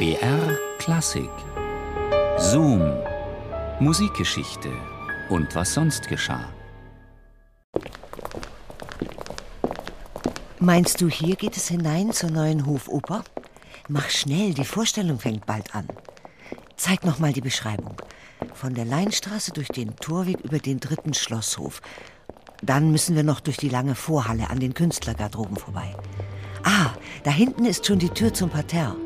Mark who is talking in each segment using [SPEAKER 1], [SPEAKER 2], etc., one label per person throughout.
[SPEAKER 1] BR Klassik. Zoom. Musikgeschichte und was sonst geschah.
[SPEAKER 2] Meinst du, hier geht es hinein zur neuen Hofoper? Mach schnell, die Vorstellung fängt bald an. Zeig noch mal die Beschreibung. Von der Leinstraße durch den Torweg über den dritten Schlosshof. Dann müssen wir noch durch die lange Vorhalle an den Künstlergarderoben vorbei. Ah, da hinten ist schon die Tür zum Parterre.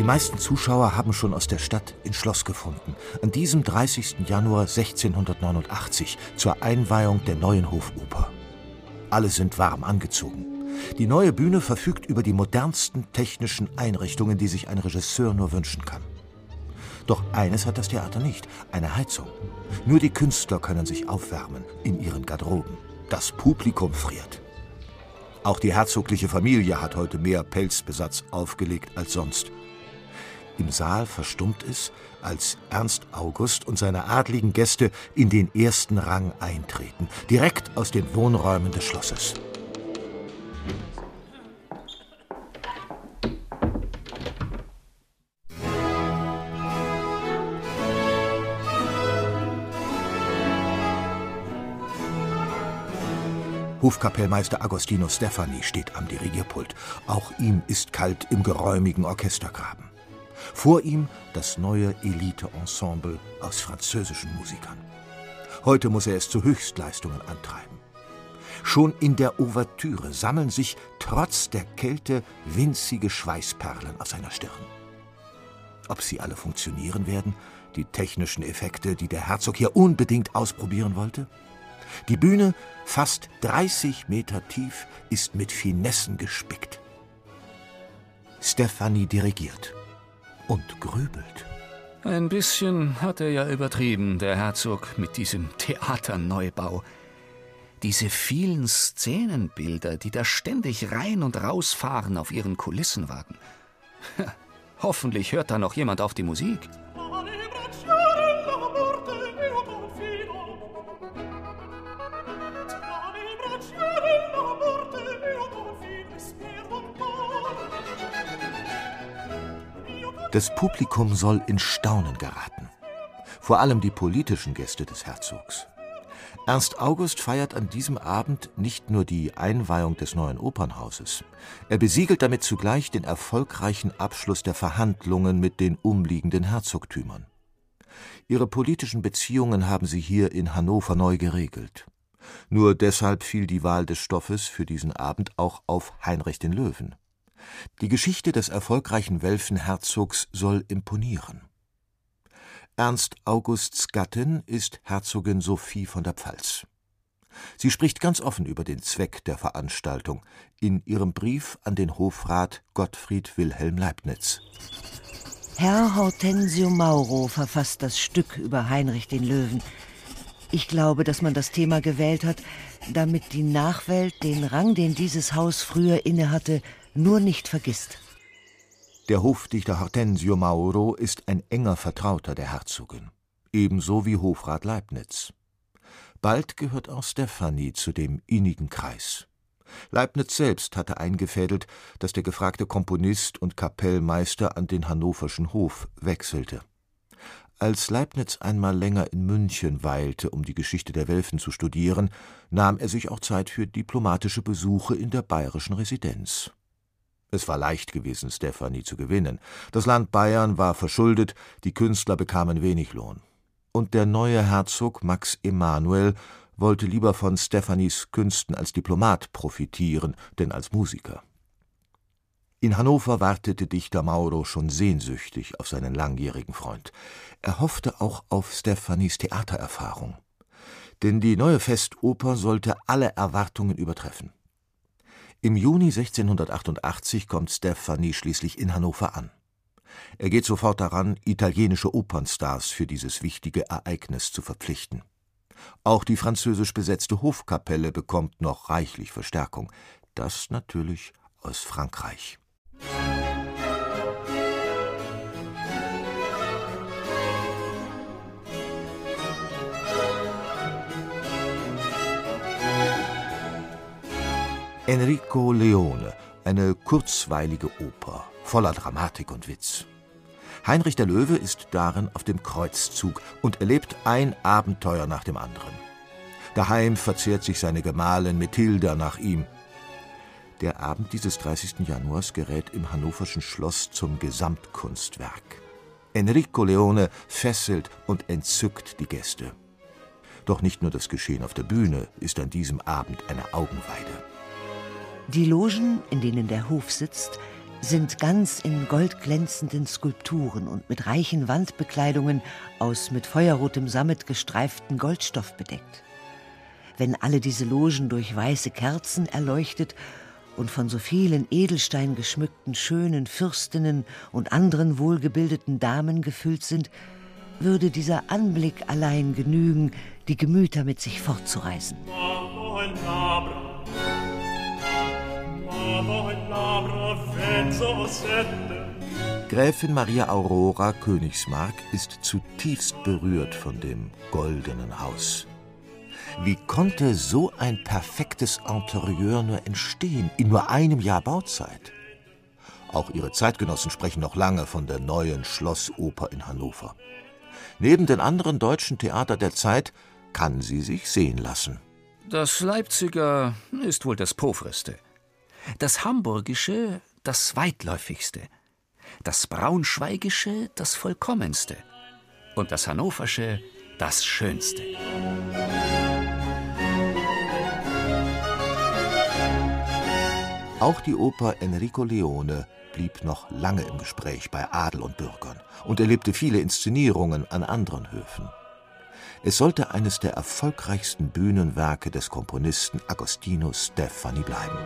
[SPEAKER 3] Die meisten Zuschauer haben schon aus der Stadt ins Schloss gefunden. An diesem 30. Januar 1689 zur Einweihung der neuen Hofoper. Alle sind warm angezogen. Die neue Bühne verfügt über die modernsten technischen Einrichtungen, die sich ein Regisseur nur wünschen kann. Doch eines hat das Theater nicht, eine Heizung. Nur die Künstler können sich aufwärmen in ihren Garderoben. Das Publikum friert. Auch die herzogliche Familie hat heute mehr Pelzbesatz aufgelegt als sonst. Im Saal verstummt es, als Ernst August und seine adligen Gäste in den ersten Rang eintreten, direkt aus den Wohnräumen des Schlosses. Hofkapellmeister Agostino Stefani steht am Dirigierpult. Auch ihm ist kalt im geräumigen Orchestergraben. Vor ihm das neue Elite-Ensemble aus französischen Musikern. Heute muss er es zu Höchstleistungen antreiben. Schon in der Ouvertüre sammeln sich trotz der Kälte winzige Schweißperlen auf seiner Stirn. Ob sie alle funktionieren werden, die technischen Effekte, die der Herzog hier unbedingt ausprobieren wollte? Die Bühne, fast 30 Meter tief, ist mit Finessen gespickt. Stefanie dirigiert und grübelt.
[SPEAKER 1] Ein bisschen hat er ja übertrieben, der Herzog, mit diesem Theaterneubau. Diese vielen Szenenbilder, die da ständig rein und rausfahren auf ihren Kulissenwagen. Hoffentlich hört da noch jemand auf die Musik.
[SPEAKER 3] Das Publikum soll in Staunen geraten. Vor allem die politischen Gäste des Herzogs. Ernst August feiert an diesem Abend nicht nur die Einweihung des neuen Opernhauses, er besiegelt damit zugleich den erfolgreichen Abschluss der Verhandlungen mit den umliegenden Herzogtümern. Ihre politischen Beziehungen haben sie hier in Hannover neu geregelt. Nur deshalb fiel die Wahl des Stoffes für diesen Abend auch auf Heinrich den Löwen. Die Geschichte des erfolgreichen Welfenherzogs soll imponieren. Ernst Augusts Gattin ist Herzogin Sophie von der Pfalz. Sie spricht ganz offen über den Zweck der Veranstaltung in ihrem Brief an den Hofrat Gottfried Wilhelm Leibniz.
[SPEAKER 2] Herr Hortensio Mauro verfasst das Stück über Heinrich den Löwen. Ich glaube, dass man das Thema gewählt hat, damit die Nachwelt den Rang, den dieses Haus früher innehatte, nur nicht vergisst.
[SPEAKER 3] Der Hofdichter Hortensio Mauro ist ein enger Vertrauter der Herzogin, ebenso wie Hofrat Leibniz. Bald gehört auch Stefanie zu dem innigen Kreis. Leibniz selbst hatte eingefädelt, dass der gefragte Komponist und Kapellmeister an den hannoverschen Hof wechselte. Als Leibniz einmal länger in München weilte, um die Geschichte der Welfen zu studieren, nahm er sich auch Zeit für diplomatische Besuche in der bayerischen Residenz. Es war leicht gewesen, Stefanie zu gewinnen. Das Land Bayern war verschuldet, die Künstler bekamen wenig Lohn. Und der neue Herzog Max Emanuel wollte lieber von Stephanies Künsten als Diplomat profitieren, denn als Musiker. In Hannover wartete Dichter Mauro schon sehnsüchtig auf seinen langjährigen Freund. Er hoffte auch auf Stephanies Theatererfahrung. Denn die neue Festoper sollte alle Erwartungen übertreffen. Im Juni 1688 kommt Stefani schließlich in Hannover an. Er geht sofort daran, italienische Opernstars für dieses wichtige Ereignis zu verpflichten. Auch die französisch besetzte Hofkapelle bekommt noch reichlich Verstärkung. Das natürlich aus Frankreich. Enrico Leone, eine kurzweilige Oper, voller Dramatik und Witz. Heinrich der Löwe ist darin auf dem Kreuzzug und erlebt ein Abenteuer nach dem anderen. Daheim verzehrt sich seine Gemahlin Methilda nach ihm. Der Abend dieses 30. Januars gerät im hannoverschen Schloss zum Gesamtkunstwerk. Enrico Leone fesselt und entzückt die Gäste. Doch nicht nur das Geschehen auf der Bühne ist an diesem Abend eine Augenweide.
[SPEAKER 2] Die Logen, in denen der Hof sitzt, sind ganz in goldglänzenden Skulpturen und mit reichen Wandbekleidungen aus mit feuerrotem Sammet gestreiften Goldstoff bedeckt. Wenn alle diese Logen durch weiße Kerzen erleuchtet und von so vielen Edelstein geschmückten schönen Fürstinnen und anderen wohlgebildeten Damen gefüllt sind, würde dieser Anblick allein genügen, die Gemüter mit sich fortzureißen.
[SPEAKER 3] Gräfin Maria Aurora Königsmark ist zutiefst berührt von dem goldenen Haus. Wie konnte so ein perfektes Interieur nur entstehen, in nur einem Jahr Bauzeit? Auch ihre Zeitgenossen sprechen noch lange von der neuen Schlossoper in Hannover. Neben den anderen deutschen Theater der Zeit kann sie sich sehen lassen.
[SPEAKER 1] Das Leipziger ist wohl das pauvreste. Das Hamburgische das weitläufigste. Das Braunschweigische das vollkommenste. Und das Hannoversche das schönste.
[SPEAKER 3] Auch die Oper Enrico Leone blieb noch lange im Gespräch bei Adel und Bürgern und erlebte viele Inszenierungen an anderen Höfen. Es sollte eines der erfolgreichsten Bühnenwerke des Komponisten Agostino Stefani bleiben.